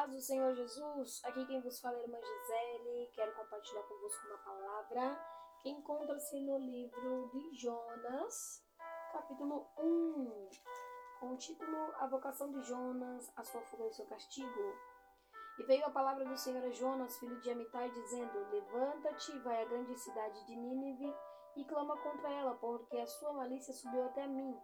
paz do Senhor Jesus, aqui quem vos fala é a irmã Gisele. Quero compartilhar convosco uma palavra que encontra-se no livro de Jonas, capítulo 1, com o título A vocação de Jonas, a sua fuga e o seu castigo. E veio a palavra do Senhor a Jonas, filho de Amitai, dizendo: Levanta-te, vai à grande cidade de Nínive e clama contra ela, porque a sua malícia subiu até mim.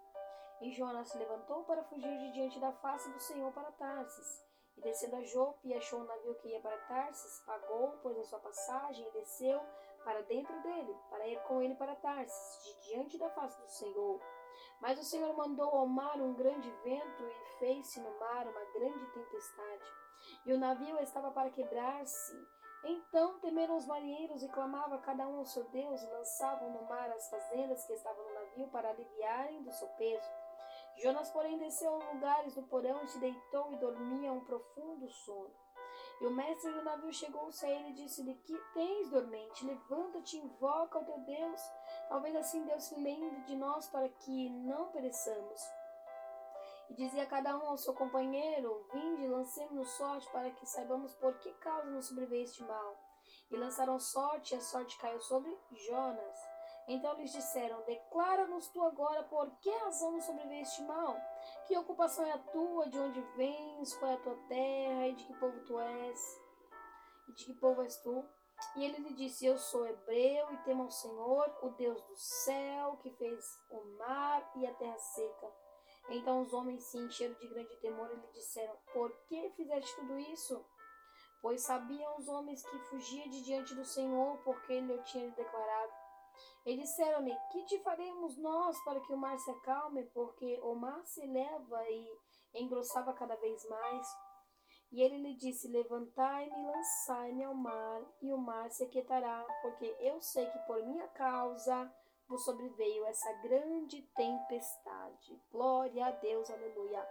E Jonas se levantou para fugir de diante da face do Senhor para Tarsis. E descendo a Jope, achou um navio que ia para Tarsis, pagou, pôs a sua passagem e desceu para dentro dele, para ir com ele para Tarsis, de diante da face do Senhor. Mas o Senhor mandou ao mar um grande vento e fez-se no mar uma grande tempestade. E o navio estava para quebrar-se. Então temeram os marinheiros e clamavam cada um ao seu Deus e lançavam no mar as fazendas que estavam no navio para aliviarem do seu peso. Jonas, porém, desceu aos lugares do porão e se deitou e dormia um profundo sono. E o mestre do navio chegou-se a ele e disse-lhe: Que tens, dormente? Levanta-te invoca o teu Deus. Talvez assim Deus se lembre de nós para que não pereçamos. E dizia cada um ao seu companheiro: Vinde, lancemos-nos sorte para que saibamos por que causa nos sobreveio este mal. E lançaram sorte, e a sorte caiu sobre Jonas. Então lhes disseram: Declara-nos tu agora por que razão nos mal? Que ocupação é a tua? De onde vens? Qual é a tua terra? E de que povo tu és? E de que povo és tu? E ele lhe disse: Eu sou hebreu e temo ao Senhor, o Deus do céu, que fez o mar e a terra seca. Então os homens se encheram de grande temor e lhe disseram: Por que fizeste tudo isso? Pois sabiam os homens que fugia de diante do Senhor, porque ele o tinha declarado. E disseram-lhe: Que te faremos nós para que o mar se acalme? Porque o mar se eleva e engrossava cada vez mais. E ele lhe disse: Levantai-me e lançai-me ao mar, e o mar se aquietará, porque eu sei que por minha causa vos sobreveio essa grande tempestade. Glória a Deus, aleluia.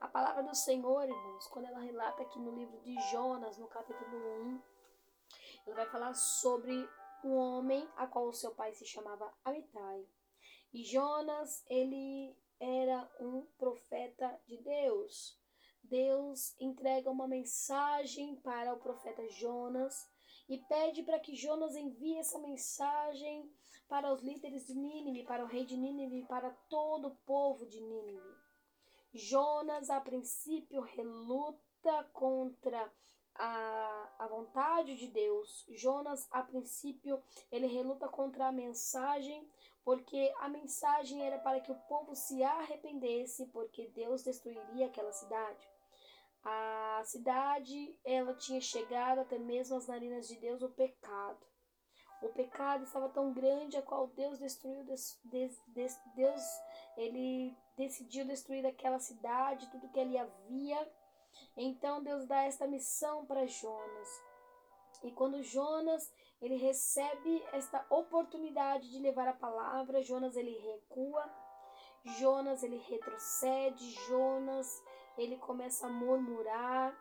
A palavra do Senhor, irmãos, quando ela relata aqui no livro de Jonas, no capítulo 1, ele vai falar sobre um homem a qual o seu pai se chamava Amitai. E Jonas, ele era um profeta de Deus. Deus entrega uma mensagem para o profeta Jonas e pede para que Jonas envie essa mensagem para os líderes de Nínive, para o rei de Nínive para todo o povo de Nínive. Jonas, a princípio, reluta contra a, a vontade de Deus. Jonas, a princípio, ele reluta contra a mensagem, porque a mensagem era para que o povo se arrependesse, porque Deus destruiria aquela cidade. A cidade, ela tinha chegado até mesmo às narinas de Deus o pecado. O pecado estava tão grande a qual Deus destruiu, des, des, des, Deus ele decidiu destruir aquela cidade, tudo que ali havia então Deus dá esta missão para Jonas. E quando Jonas ele recebe esta oportunidade de levar a palavra, Jonas ele recua, Jonas ele retrocede, Jonas ele começa a murmurar,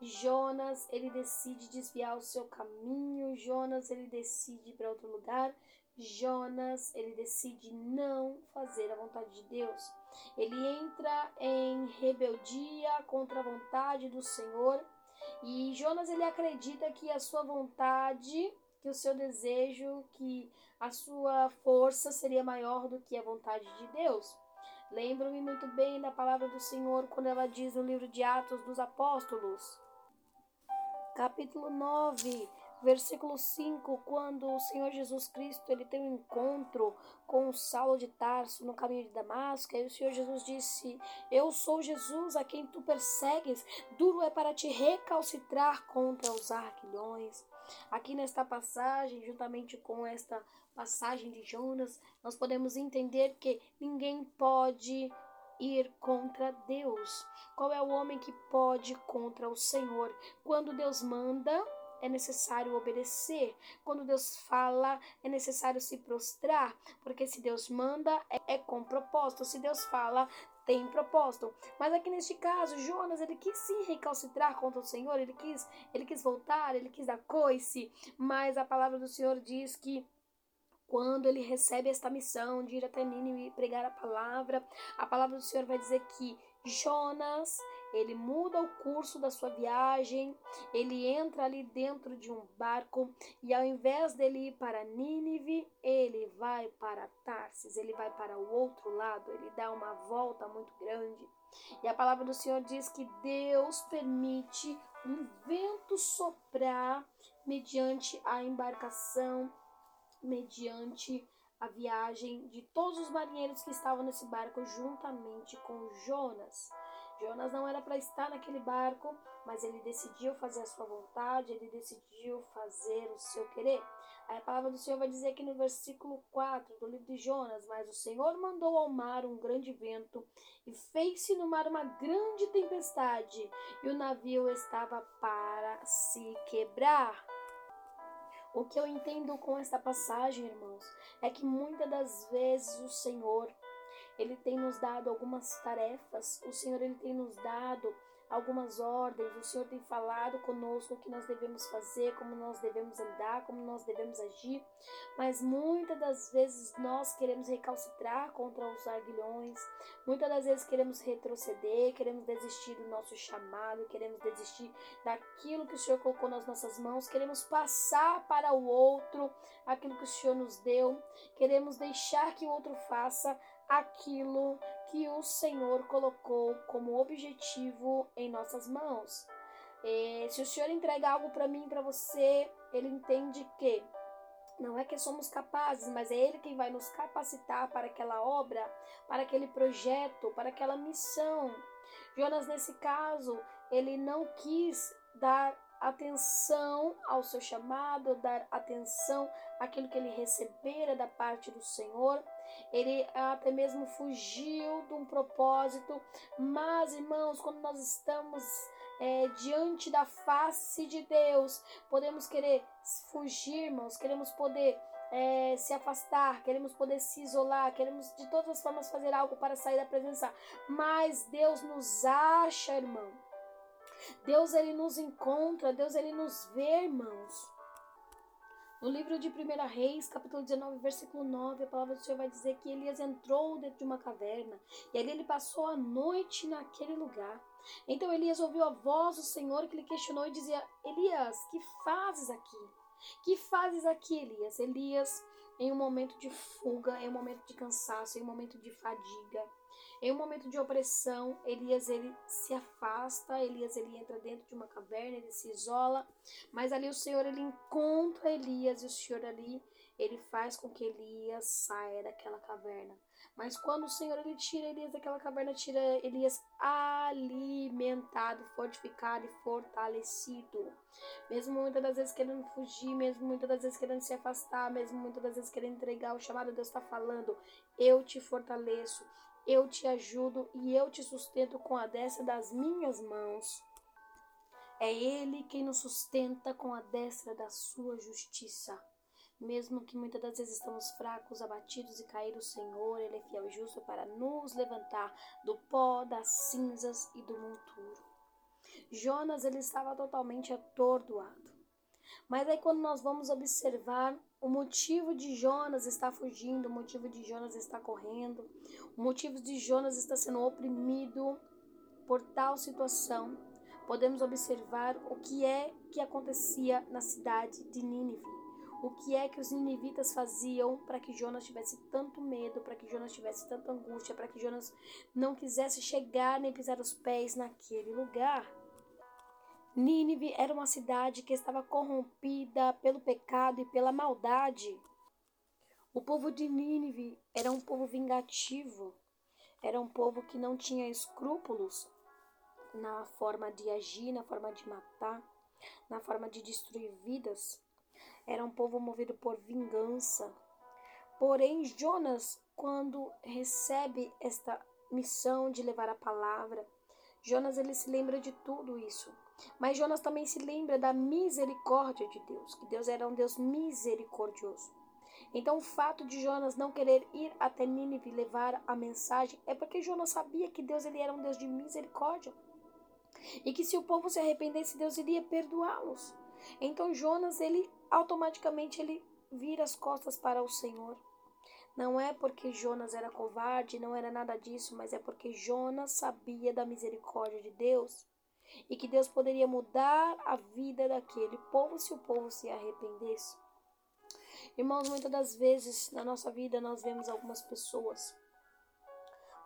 Jonas ele decide desviar o seu caminho, Jonas ele decide ir para outro lugar, Jonas, ele decide não fazer a vontade de Deus. Ele entra em rebeldia contra a vontade do Senhor. E Jonas ele acredita que a sua vontade, que o seu desejo, que a sua força seria maior do que a vontade de Deus. Lembro-me muito bem da palavra do Senhor quando ela diz no livro de Atos dos Apóstolos, capítulo 9, versículo 5, quando o Senhor Jesus Cristo ele tem um encontro com Saulo de Tarso no caminho de Damasco, e o Senhor Jesus disse: Eu sou Jesus a quem tu persegues, duro é para te recalcitrar contra os arquilhões. Aqui nesta passagem, juntamente com esta passagem de Jonas, nós podemos entender que ninguém pode ir contra Deus. Qual é o homem que pode contra o Senhor? Quando Deus manda, é necessário obedecer. Quando Deus fala, é necessário se prostrar. Porque se Deus manda, é, é com propósito. Se Deus fala, tem propósito. Mas aqui neste caso, Jonas, ele quis sim recalcitrar contra o Senhor, ele quis, ele quis voltar, ele quis dar coice, mas a palavra do Senhor diz que quando ele recebe esta missão de ir até Nínive e pregar a palavra, a palavra do Senhor vai dizer que Jonas, ele muda o curso da sua viagem, ele entra ali dentro de um barco e ao invés dele ir para Nínive, ele vai para Tarsis, ele vai para o outro lado, ele dá uma volta muito grande. E a palavra do Senhor diz que Deus permite um vento soprar mediante a embarcação, mediante a viagem de todos os marinheiros que estavam nesse barco juntamente com Jonas. Jonas não era para estar naquele barco, mas ele decidiu fazer a sua vontade, ele decidiu fazer o seu querer. Aí a palavra do Senhor vai dizer aqui no versículo 4 do livro de Jonas: Mas o Senhor mandou ao mar um grande vento e fez-se no mar uma grande tempestade, e o navio estava para se quebrar. O que eu entendo com esta passagem, irmãos, é que muitas das vezes o Senhor, ele tem nos dado algumas tarefas, o Senhor ele tem nos dado algumas ordens, o Senhor tem falado conosco o que nós devemos fazer, como nós devemos andar, como nós devemos agir, mas muitas das vezes nós queremos recalcitrar contra os arguilhões, muitas das vezes queremos retroceder, queremos desistir do nosso chamado, queremos desistir daquilo que o Senhor colocou nas nossas mãos, queremos passar para o outro aquilo que o Senhor nos deu, queremos deixar que o outro faça aquilo que o Senhor colocou como objetivo em nossas mãos. E se o Senhor entrega algo para mim, para você, ele entende que não é que somos capazes, mas é Ele quem vai nos capacitar para aquela obra, para aquele projeto, para aquela missão. Jonas, nesse caso, ele não quis dar atenção ao seu chamado, dar atenção àquilo que ele recebera da parte do Senhor. Ele até mesmo fugiu de um propósito. Mas, irmãos, quando nós estamos é, diante da face de Deus, podemos querer fugir, irmãos, queremos poder é, se afastar, queremos poder se isolar, queremos de todas as formas fazer algo para sair da presença. Mas Deus nos acha, irmão. Deus ele nos encontra, Deus ele nos vê, irmãos. No livro de 1 Reis, capítulo 19, versículo 9, a palavra do Senhor vai dizer que Elias entrou dentro de uma caverna e ali ele passou a noite naquele lugar. Então Elias ouviu a voz do Senhor que lhe questionou e dizia: Elias, que fazes aqui? Que fazes aqui, Elias? Elias, em um momento de fuga, em um momento de cansaço, em um momento de fadiga, em um momento de opressão, Elias ele se afasta, Elias ele entra dentro de uma caverna, ele se isola, mas ali o Senhor ele encontra Elias e o Senhor ali ele faz com que Elias saia daquela caverna. Mas quando o Senhor ele tira Elias daquela caverna, tira Elias alimentado, fortificado e fortalecido. Mesmo muitas das vezes querendo fugir, mesmo muitas das vezes querendo se afastar, mesmo muitas das vezes querendo entregar o chamado, Deus está falando: Eu te fortaleço, eu te ajudo e eu te sustento com a destra das minhas mãos. É Ele quem nos sustenta com a destra da sua justiça. Mesmo que muitas das vezes estamos fracos, abatidos e cair o Senhor, Ele é fiel e justo para nos levantar do pó, das cinzas e do monturo. Jonas ele estava totalmente atordoado. Mas aí quando nós vamos observar o motivo de Jonas estar fugindo, o motivo de Jonas estar correndo, o motivo de Jonas estar sendo oprimido por tal situação, podemos observar o que é que acontecia na cidade de Nínive. O que é que os ninivitas faziam para que Jonas tivesse tanto medo, para que Jonas tivesse tanta angústia, para que Jonas não quisesse chegar nem pisar os pés naquele lugar? Nínive era uma cidade que estava corrompida pelo pecado e pela maldade. O povo de Nínive era um povo vingativo, era um povo que não tinha escrúpulos na forma de agir, na forma de matar, na forma de destruir vidas. Era um povo movido por vingança. Porém, Jonas, quando recebe esta missão de levar a palavra, Jonas ele se lembra de tudo isso. Mas Jonas também se lembra da misericórdia de Deus, que Deus era um Deus misericordioso. Então, o fato de Jonas não querer ir até Nínive levar a mensagem é porque Jonas sabia que Deus ele era um Deus de misericórdia e que se o povo se arrependesse, Deus iria perdoá-los. Então, Jonas ele automaticamente ele vira as costas para o Senhor. Não é porque Jonas era covarde, não era nada disso, mas é porque Jonas sabia da misericórdia de Deus e que Deus poderia mudar a vida daquele povo se o povo se arrependesse. Irmãos, muitas das vezes na nossa vida nós vemos algumas pessoas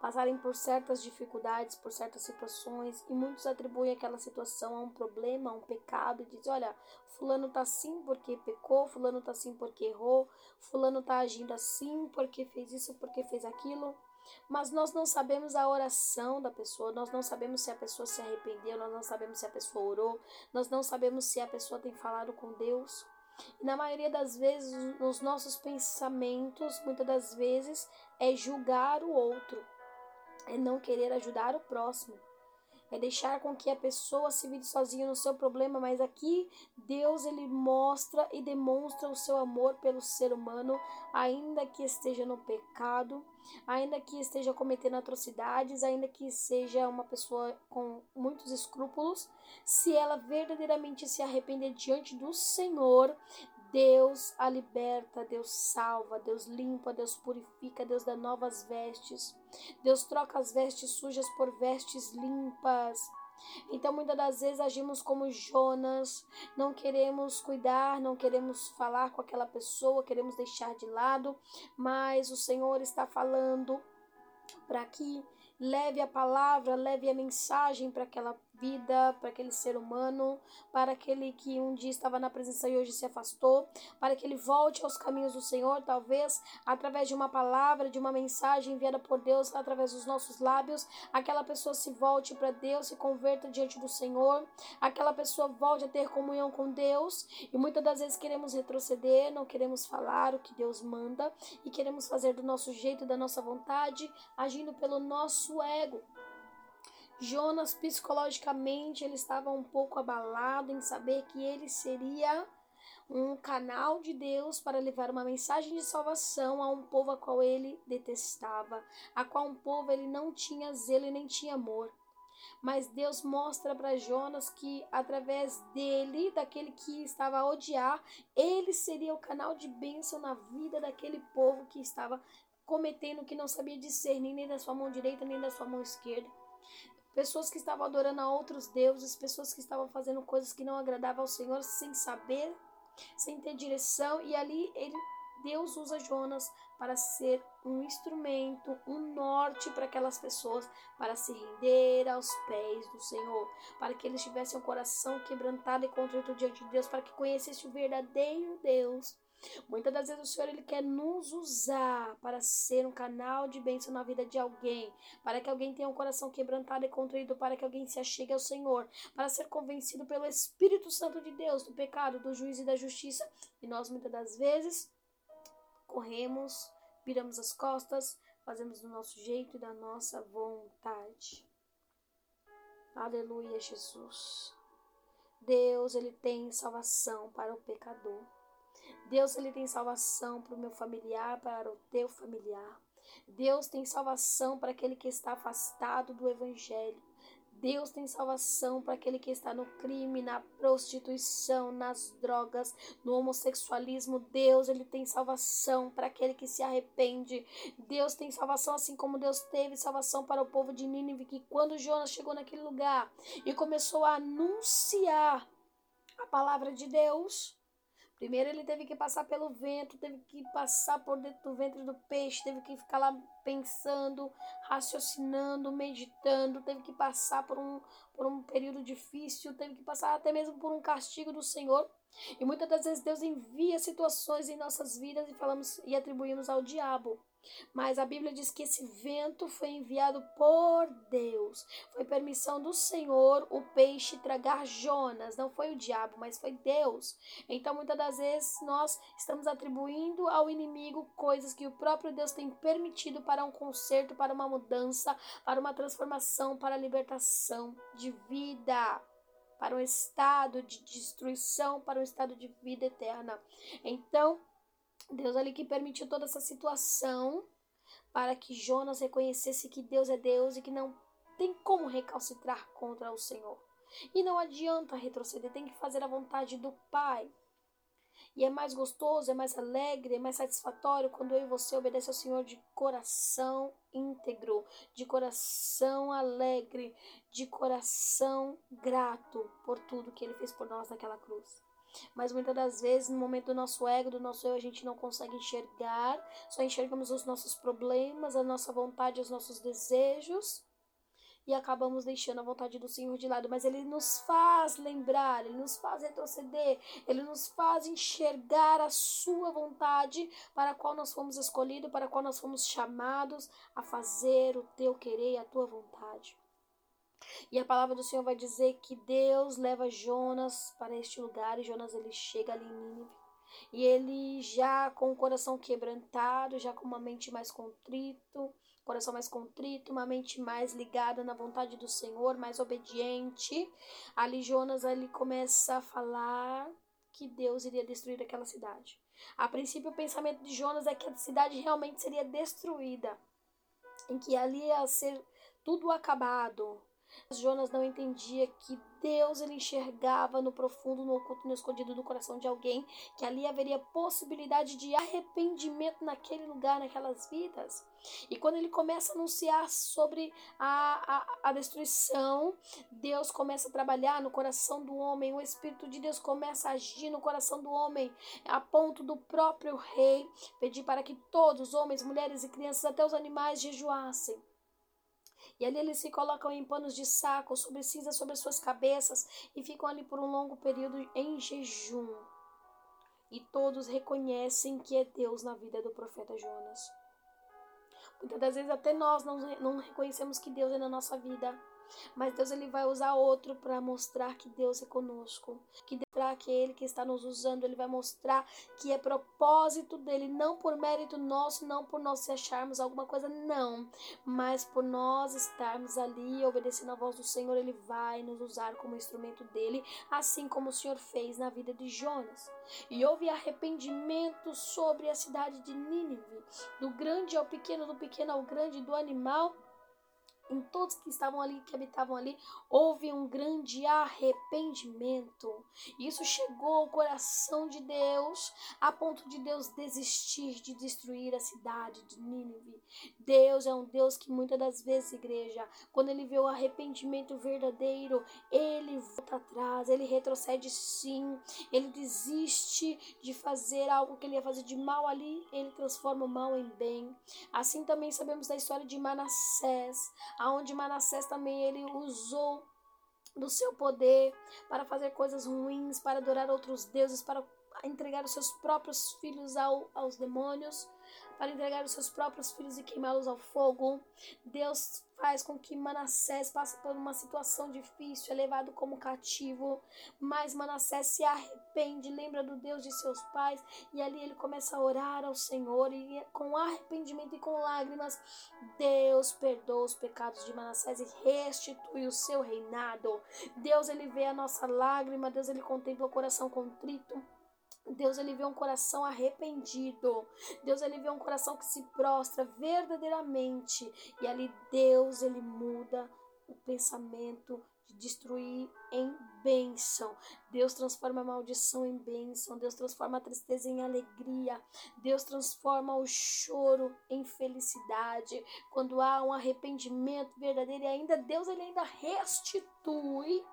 passarem por certas dificuldades, por certas situações, e muitos atribuem aquela situação a um problema, a um pecado, e dizem: olha, Fulano tá assim porque pecou, Fulano tá assim porque errou, Fulano tá agindo assim porque fez isso, porque fez aquilo. Mas nós não sabemos a oração da pessoa, nós não sabemos se a pessoa se arrependeu, nós não sabemos se a pessoa orou, nós não sabemos se a pessoa tem falado com Deus. E na maioria das vezes, nos nossos pensamentos, muitas das vezes, é julgar o outro, é não querer ajudar o próximo, é deixar com que a pessoa se vire sozinha no seu problema, mas aqui Deus ele mostra e demonstra o seu amor pelo ser humano, ainda que esteja no pecado, ainda que esteja cometendo atrocidades, ainda que seja uma pessoa com muitos escrúpulos, se ela verdadeiramente se arrepender diante do Senhor, Deus a liberta, Deus salva, Deus limpa, Deus purifica, Deus dá novas vestes. Deus troca as vestes sujas por vestes limpas. Então, muitas das vezes agimos como Jonas, não queremos cuidar, não queremos falar com aquela pessoa, queremos deixar de lado, mas o Senhor está falando para que leve a palavra, leve a mensagem para aquela vida, para aquele ser humano, para aquele que um dia estava na presença e hoje se afastou, para que ele volte aos caminhos do Senhor, talvez através de uma palavra, de uma mensagem enviada por Deus através dos nossos lábios, aquela pessoa se volte para Deus, se converta diante do Senhor, aquela pessoa volte a ter comunhão com Deus, e muitas das vezes queremos retroceder, não queremos falar o que Deus manda e queremos fazer do nosso jeito, da nossa vontade, agindo pelo nosso ego. Jonas psicologicamente ele estava um pouco abalado em saber que ele seria um canal de Deus para levar uma mensagem de salvação a um povo a qual ele detestava, a qual um povo ele não tinha zelo e nem tinha amor. Mas Deus mostra para Jonas que através dele, daquele que estava a odiar, ele seria o canal de bênção na vida daquele povo que estava cometendo o que não sabia discernir nem da sua mão direita nem da sua mão esquerda pessoas que estavam adorando a outros deuses, pessoas que estavam fazendo coisas que não agradavam ao Senhor sem saber, sem ter direção, e ali ele, Deus usa Jonas para ser um instrumento, um norte para aquelas pessoas, para se render aos pés do Senhor, para que eles tivessem o coração quebrantado e contrito diante de Deus, para que conhecessem o verdadeiro Deus Muitas das vezes o Senhor ele quer nos usar para ser um canal de bênção na vida de alguém, para que alguém tenha um coração quebrantado e contrito, para que alguém se achegue ao Senhor, para ser convencido pelo Espírito Santo de Deus do pecado, do juízo e da justiça. E nós muitas das vezes corremos, viramos as costas, fazemos do nosso jeito e da nossa vontade. Aleluia, Jesus. Deus, ele tem salvação para o pecador. Deus ele tem salvação para o meu familiar, para o teu familiar. Deus tem salvação para aquele que está afastado do evangelho. Deus tem salvação para aquele que está no crime, na prostituição, nas drogas, no homossexualismo. Deus, ele tem salvação para aquele que se arrepende. Deus tem salvação assim como Deus teve salvação para o povo de Nínive, que quando Jonas chegou naquele lugar e começou a anunciar a palavra de Deus, Primeiro ele teve que passar pelo vento, teve que passar por dentro do ventre do peixe, teve que ficar lá pensando, raciocinando, meditando, teve que passar por um, por um período difícil, teve que passar até mesmo por um castigo do Senhor. E muitas das vezes Deus envia situações em nossas vidas e falamos e atribuímos ao diabo. Mas a Bíblia diz que esse vento foi enviado por Deus. Foi permissão do Senhor o peixe tragar Jonas. Não foi o diabo, mas foi Deus. Então, muitas das vezes, nós estamos atribuindo ao inimigo coisas que o próprio Deus tem permitido para um conserto, para uma mudança, para uma transformação, para a libertação de vida para um estado de destruição, para um estado de vida eterna. Então, Deus ali que permitiu toda essa situação para que Jonas reconhecesse que Deus é Deus e que não tem como recalcitrar contra o Senhor. E não adianta retroceder, tem que fazer a vontade do Pai. E é mais gostoso, é mais alegre, é mais satisfatório quando eu e você obedece ao Senhor de coração íntegro, de coração alegre, de coração grato por tudo que Ele fez por nós naquela cruz. Mas muitas das vezes, no momento do nosso ego, do nosso eu, a gente não consegue enxergar, só enxergamos os nossos problemas, a nossa vontade, os nossos desejos. E acabamos deixando a vontade do Senhor de lado, mas Ele nos faz lembrar, Ele nos faz retroceder, Ele nos faz enxergar a Sua vontade para a qual nós fomos escolhidos, para a qual nós fomos chamados a fazer o Teu querer e a Tua vontade. E a palavra do Senhor vai dizer que Deus leva Jonas para este lugar e Jonas ele chega ali em Nínive. E ele já com o coração quebrantado, já com uma mente mais contrito, coração mais contrito, uma mente mais ligada na vontade do Senhor, mais obediente. Ali Jonas ele começa a falar que Deus iria destruir aquela cidade. A princípio o pensamento de Jonas é que a cidade realmente seria destruída, em que ali ia ser tudo acabado, Jonas não entendia que Deus ele enxergava no profundo, no oculto, no escondido do coração de alguém, que ali haveria possibilidade de arrependimento naquele lugar, naquelas vidas. E quando ele começa a anunciar sobre a, a, a destruição, Deus começa a trabalhar no coração do homem, o Espírito de Deus começa a agir no coração do homem, a ponto do próprio rei pedir para que todos, homens, mulheres e crianças, até os animais, jejuassem. E ali eles se colocam em panos de saco, sobre cinza sobre as suas cabeças, e ficam ali por um longo período em jejum. E todos reconhecem que é Deus na vida do profeta Jonas. Muitas das vezes até nós não, não reconhecemos que Deus é na nossa vida. Mas Deus ele vai usar outro para mostrar que Deus é conosco, que para aquele que está nos usando, ele vai mostrar que é propósito dele, não por mérito nosso, não por nós acharmos alguma coisa, não, mas por nós estarmos ali obedecendo a voz do Senhor, ele vai nos usar como instrumento dele, assim como o Senhor fez na vida de Jonas. E houve arrependimento sobre a cidade de Nínive, do grande ao pequeno, do pequeno ao grande, do animal em todos que estavam ali, que habitavam ali, houve um grande arrependimento. Isso chegou ao coração de Deus, a ponto de Deus desistir de destruir a cidade de Nínive. Deus é um Deus que muitas das vezes, igreja, quando ele vê o arrependimento verdadeiro, ele volta atrás, ele retrocede sim, ele desiste de fazer algo que ele ia fazer de mal ali, ele transforma o mal em bem. Assim também sabemos da história de Manassés aonde Manassés também ele usou do seu poder para fazer coisas ruins, para adorar outros deuses, para entregar os seus próprios filhos ao, aos demônios para entregar os seus próprios filhos e queimá-los ao fogo. Deus faz com que Manassés passe por uma situação difícil, é levado como cativo, mas Manassés se arrepende, lembra do Deus de seus pais e ali ele começa a orar ao Senhor e com arrependimento e com lágrimas, Deus perdoa os pecados de Manassés e restitui o seu reinado. Deus ele vê a nossa lágrima, Deus ele contempla o coração contrito. Deus ele vê um coração arrependido. Deus ele vê um coração que se prostra verdadeiramente e ali Deus ele muda o pensamento de destruir em bênção. Deus transforma a maldição em bênção. Deus transforma a tristeza em alegria. Deus transforma o choro em felicidade. Quando há um arrependimento verdadeiro, e ainda Deus ele ainda restitui,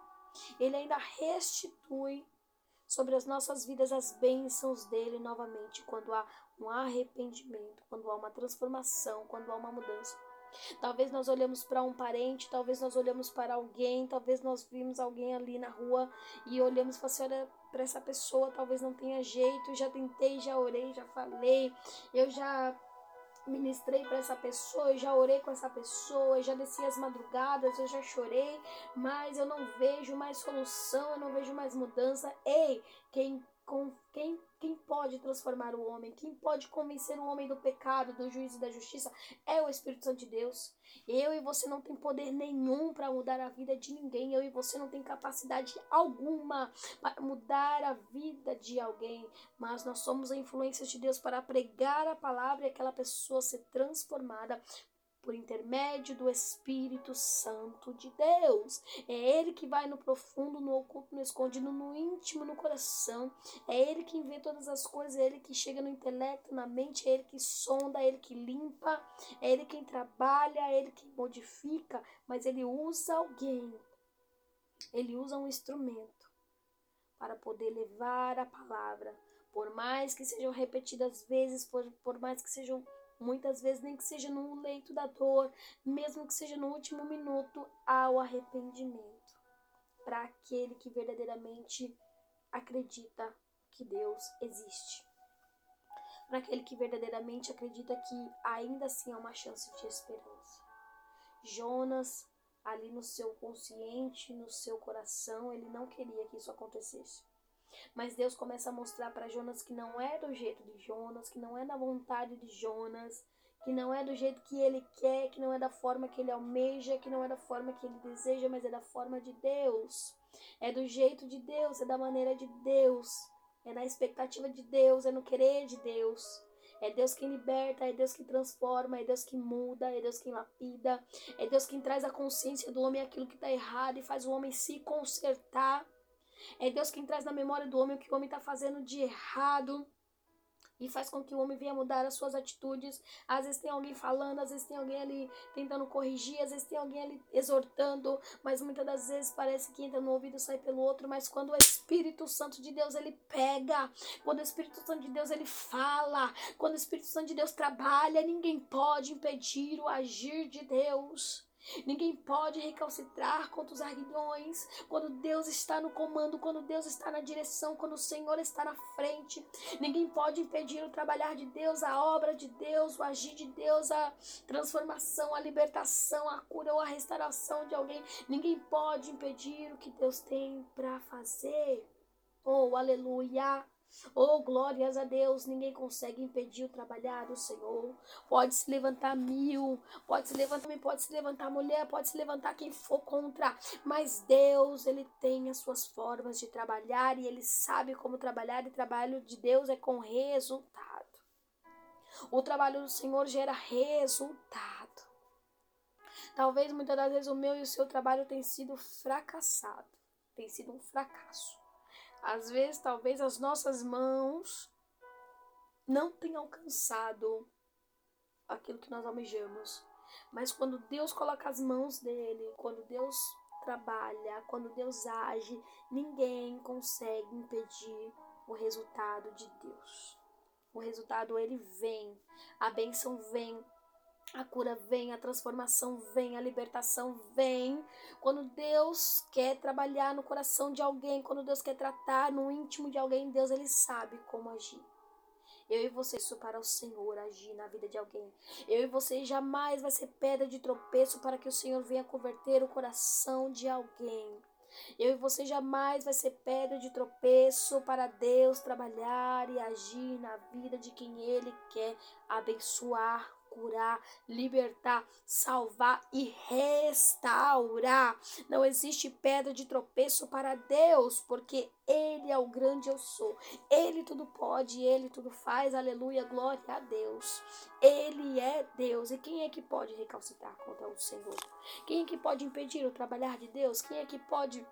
ele ainda restitui sobre as nossas vidas as bênçãos dele novamente, quando há um arrependimento, quando há uma transformação, quando há uma mudança. Talvez nós olhamos para um parente, talvez nós olhamos para alguém, talvez nós vimos alguém ali na rua e olhamos e falamos assim, olha para essa pessoa, talvez não tenha jeito, já tentei, já orei, já falei, eu já ministrei para essa pessoa, eu já orei com essa pessoa, eu já desci as madrugadas, eu já chorei, mas eu não vejo mais solução, eu não vejo mais mudança. Ei, quem com quem, quem pode transformar o homem, quem pode convencer o homem do pecado, do juízo e da justiça é o Espírito Santo de Deus. Eu e você não tem poder nenhum para mudar a vida de ninguém. Eu e você não tem capacidade alguma para mudar a vida de alguém, mas nós somos a influência de Deus para pregar a palavra e aquela pessoa ser transformada por intermédio do Espírito Santo de Deus. É Ele que vai no profundo, no oculto, no escondido, no íntimo, no coração. É Ele que vê todas as coisas, é Ele que chega no intelecto, na mente, é Ele que sonda, é Ele que limpa, é Ele quem trabalha, é Ele que modifica, mas Ele usa alguém, Ele usa um instrumento para poder levar a palavra. Por mais que sejam repetidas vezes, por, por mais que sejam muitas vezes, nem que seja no leito da dor, mesmo que seja no último minuto, ao arrependimento. Para aquele que verdadeiramente acredita que Deus existe. Para aquele que verdadeiramente acredita que ainda assim há uma chance de esperança. Jonas, ali no seu consciente, no seu coração, ele não queria que isso acontecesse. Mas Deus começa a mostrar para Jonas que não é do jeito de Jonas, que não é da vontade de Jonas, que não é do jeito que ele quer, que não é da forma que ele almeja, que não é da forma que ele deseja, mas é da forma de Deus. É do jeito de Deus, é da maneira de Deus, é na expectativa de Deus, é no querer de Deus. É Deus quem liberta, é Deus que transforma, é Deus que muda, é Deus quem lapida, é Deus quem traz a consciência do homem aquilo que está errado e faz o homem se consertar. É Deus quem traz na memória do homem o que o homem está fazendo de errado e faz com que o homem venha mudar as suas atitudes. Às vezes tem alguém falando, às vezes tem alguém ali tentando corrigir, às vezes tem alguém ali exortando, mas muitas das vezes parece que entra no ouvido e sai pelo outro. Mas quando o Espírito Santo de Deus ele pega, quando o Espírito Santo de Deus ele fala, quando o Espírito Santo de Deus trabalha, ninguém pode impedir o agir de Deus. Ninguém pode recalcitrar contra os arguilhões quando Deus está no comando, quando Deus está na direção, quando o Senhor está na frente. Ninguém pode impedir o trabalhar de Deus, a obra de Deus, o agir de Deus, a transformação, a libertação, a cura ou a restauração de alguém. Ninguém pode impedir o que Deus tem para fazer. Oh, aleluia! Oh, glórias a Deus, ninguém consegue impedir o trabalhar do Senhor. Pode se levantar mil, pode se levantar, pode se levantar mulher, pode se levantar quem for contra, mas Deus, ele tem as suas formas de trabalhar e ele sabe como trabalhar, e o trabalho de Deus é com resultado. O trabalho do Senhor gera resultado. Talvez muitas das vezes o meu e o seu trabalho tenha sido fracassado, tem sido um fracasso. Às vezes, talvez as nossas mãos não tenham alcançado aquilo que nós almejamos. Mas quando Deus coloca as mãos dele, quando Deus trabalha, quando Deus age, ninguém consegue impedir o resultado de Deus. O resultado ele vem, a bênção vem, a cura vem, a transformação vem, a libertação vem. Quando Deus quer trabalhar no coração de alguém, quando Deus quer tratar no íntimo de alguém, Deus ele sabe como agir. Eu e você, isso para o Senhor agir na vida de alguém. Eu e você jamais vai ser pedra de tropeço para que o Senhor venha converter o coração de alguém. Eu e você jamais vai ser pedra de tropeço para Deus trabalhar e agir na vida de quem Ele quer abençoar curar, libertar, salvar e restaurar. Não existe pedra de tropeço para Deus, porque Ele é o grande eu sou. Ele tudo pode, Ele tudo faz. Aleluia, glória a Deus. Ele é Deus. E quem é que pode recalcitrar contra o Senhor? Quem é que pode impedir o trabalhar de Deus? Quem é que pode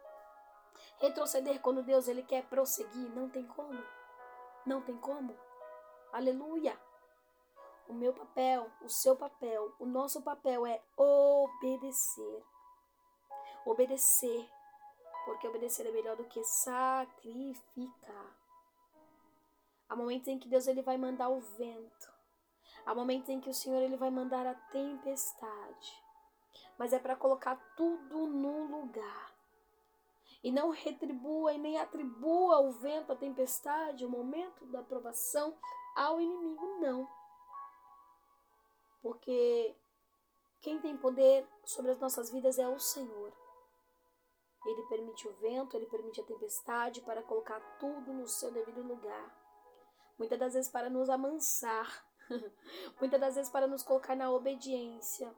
retroceder quando Deus ele quer prosseguir? Não tem como. Não tem como. Aleluia. O meu papel, o seu papel, o nosso papel é obedecer. Obedecer. Porque obedecer é melhor do que sacrificar. Há momentos em que Deus ele vai mandar o vento. Há momentos em que o Senhor ele vai mandar a tempestade. Mas é para colocar tudo no lugar. E não retribua e nem atribua o vento, a tempestade, o momento da provação ao inimigo, não. Porque quem tem poder sobre as nossas vidas é o Senhor. Ele permite o vento, ele permite a tempestade para colocar tudo no seu devido lugar. Muitas das vezes para nos amansar, muitas das vezes para nos colocar na obediência,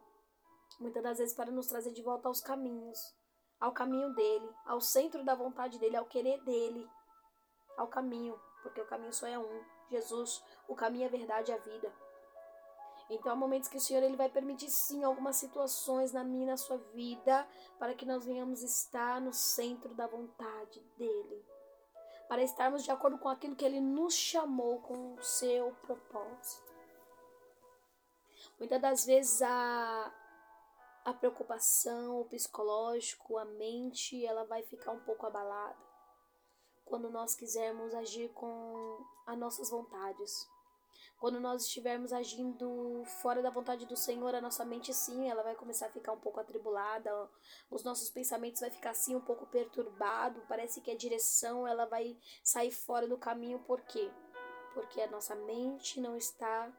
muitas das vezes para nos trazer de volta aos caminhos, ao caminho dele, ao centro da vontade dele, ao querer dele, ao caminho, porque o caminho só é um, Jesus, o caminho, a verdade e a vida. Então há momentos que o Senhor ele vai permitir sim algumas situações na minha na sua vida para que nós venhamos estar no centro da vontade dele. Para estarmos de acordo com aquilo que ele nos chamou com o seu propósito. Muitas das vezes a a preocupação, o psicológico, a mente, ela vai ficar um pouco abalada quando nós quisermos agir com as nossas vontades. Quando nós estivermos agindo fora da vontade do Senhor, a nossa mente sim, ela vai começar a ficar um pouco atribulada, os nossos pensamentos vai ficar assim um pouco perturbado, parece que a direção ela vai sair fora do caminho, por quê? Porque a nossa mente não está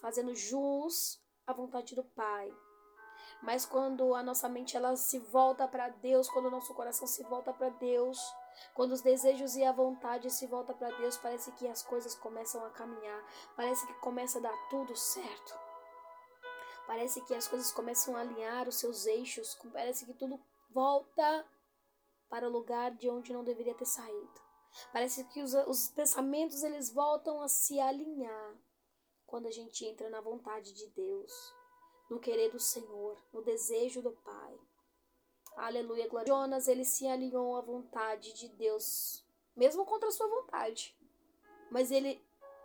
fazendo jus à vontade do Pai. Mas quando a nossa mente ela se volta para Deus, quando o nosso coração se volta para Deus, quando os desejos e a vontade se volta para Deus, parece que as coisas começam a caminhar, parece que começa a dar tudo certo. Parece que as coisas começam a alinhar os seus eixos, parece que tudo volta para o lugar de onde não deveria ter saído. Parece que os, os pensamentos eles voltam a se alinhar quando a gente entra na vontade de Deus no querer do Senhor, no desejo do Pai. Aleluia, glória. Jonas, ele se alinhou à vontade de Deus, mesmo contra a sua vontade. Mas ele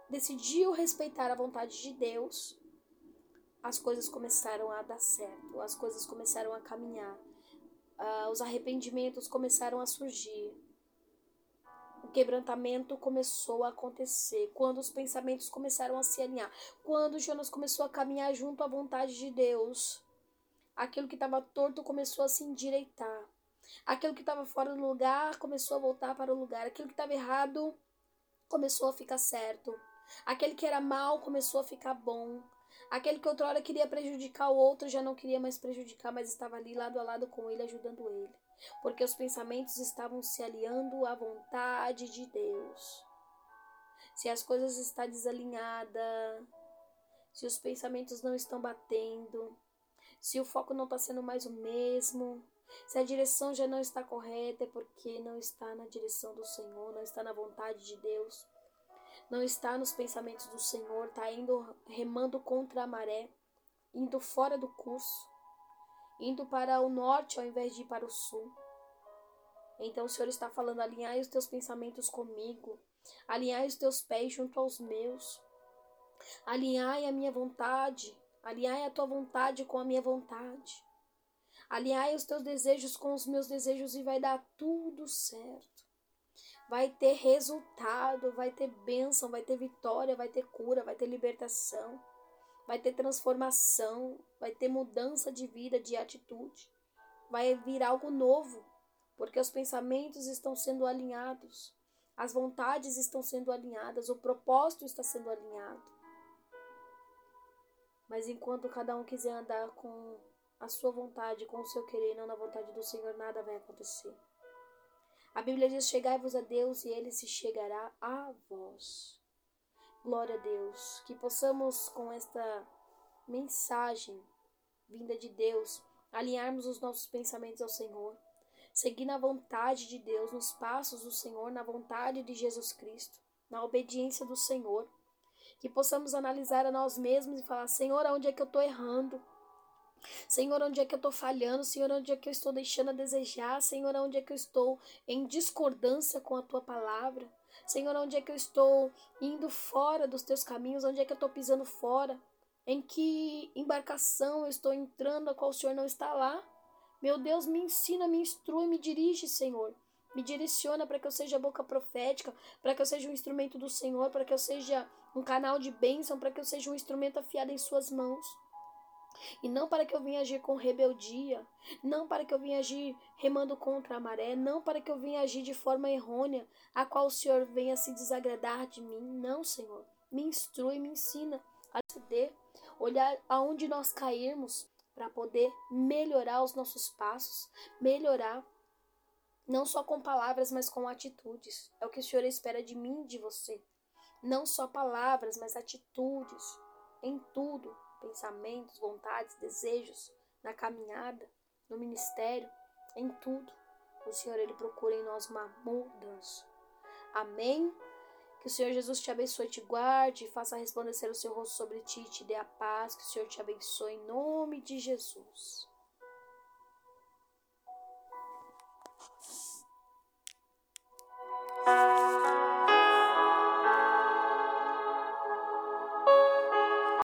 decidiu respeitar a vontade de Deus. As coisas começaram a dar certo, as coisas começaram a caminhar, uh, os arrependimentos começaram a surgir quebrantamento começou a acontecer, quando os pensamentos começaram a se alinhar, quando Jonas começou a caminhar junto à vontade de Deus, aquilo que estava torto começou a se endireitar, aquilo que estava fora do lugar começou a voltar para o lugar, aquilo que estava errado começou a ficar certo, aquele que era mal começou a ficar bom. Aquele que outrora queria prejudicar o outro já não queria mais prejudicar, mas estava ali lado a lado com ele, ajudando ele porque os pensamentos estavam se aliando à vontade de Deus. Se as coisas estão desalinhadas, se os pensamentos não estão batendo, se o foco não está sendo mais o mesmo, se a direção já não está correta, é porque não está na direção do Senhor, não está na vontade de Deus, não está nos pensamentos do Senhor, está indo remando contra a maré, indo fora do curso indo para o norte ao invés de ir para o sul. Então o Senhor está falando: alinhai os teus pensamentos comigo, alinhai os teus pés junto aos meus, alinhai a minha vontade, alinhai a tua vontade com a minha vontade, alinhai os teus desejos com os meus desejos e vai dar tudo certo. Vai ter resultado, vai ter bênção, vai ter vitória, vai ter cura, vai ter libertação vai ter transformação, vai ter mudança de vida, de atitude, vai vir algo novo, porque os pensamentos estão sendo alinhados, as vontades estão sendo alinhadas, o propósito está sendo alinhado. Mas enquanto cada um quiser andar com a sua vontade, com o seu querer, não na vontade do Senhor, nada vai acontecer. A Bíblia diz: Chegai-vos a Deus e ele se chegará a vós. Glória a Deus. Que possamos, com esta mensagem vinda de Deus, alinharmos os nossos pensamentos ao Senhor, seguir na vontade de Deus, nos passos do Senhor, na vontade de Jesus Cristo, na obediência do Senhor. Que possamos analisar a nós mesmos e falar: Senhor, onde é que eu estou errando? Senhor, onde é que eu estou falhando? Senhor, onde é que eu estou deixando a desejar? Senhor, onde é que eu estou em discordância com a tua palavra? Senhor, onde é que eu estou indo fora dos teus caminhos? Onde é que eu estou pisando fora? Em que embarcação eu estou entrando, a qual o Senhor não está lá? Meu Deus, me ensina, me instrui, me dirige, Senhor. Me direciona para que eu seja boca profética, para que eu seja um instrumento do Senhor, para que eu seja um canal de bênção, para que eu seja um instrumento afiado em Suas mãos. E não para que eu venha agir com rebeldia, não para que eu venha agir remando contra a maré, não para que eu venha agir de forma errônea, a qual o Senhor venha se desagradar de mim. Não, Senhor. Me instrui, me ensina a ceder, olhar aonde nós cairmos para poder melhorar os nossos passos, melhorar não só com palavras, mas com atitudes. É o que o Senhor espera de mim e de você. Não só palavras, mas atitudes em tudo pensamentos, vontades, desejos, na caminhada, no ministério, em tudo. O Senhor ele procura em nós uma mudança. Amém. Que o Senhor Jesus te abençoe te guarde, faça resplandecer o seu rosto sobre ti e te dê a paz. Que o Senhor te abençoe em nome de Jesus.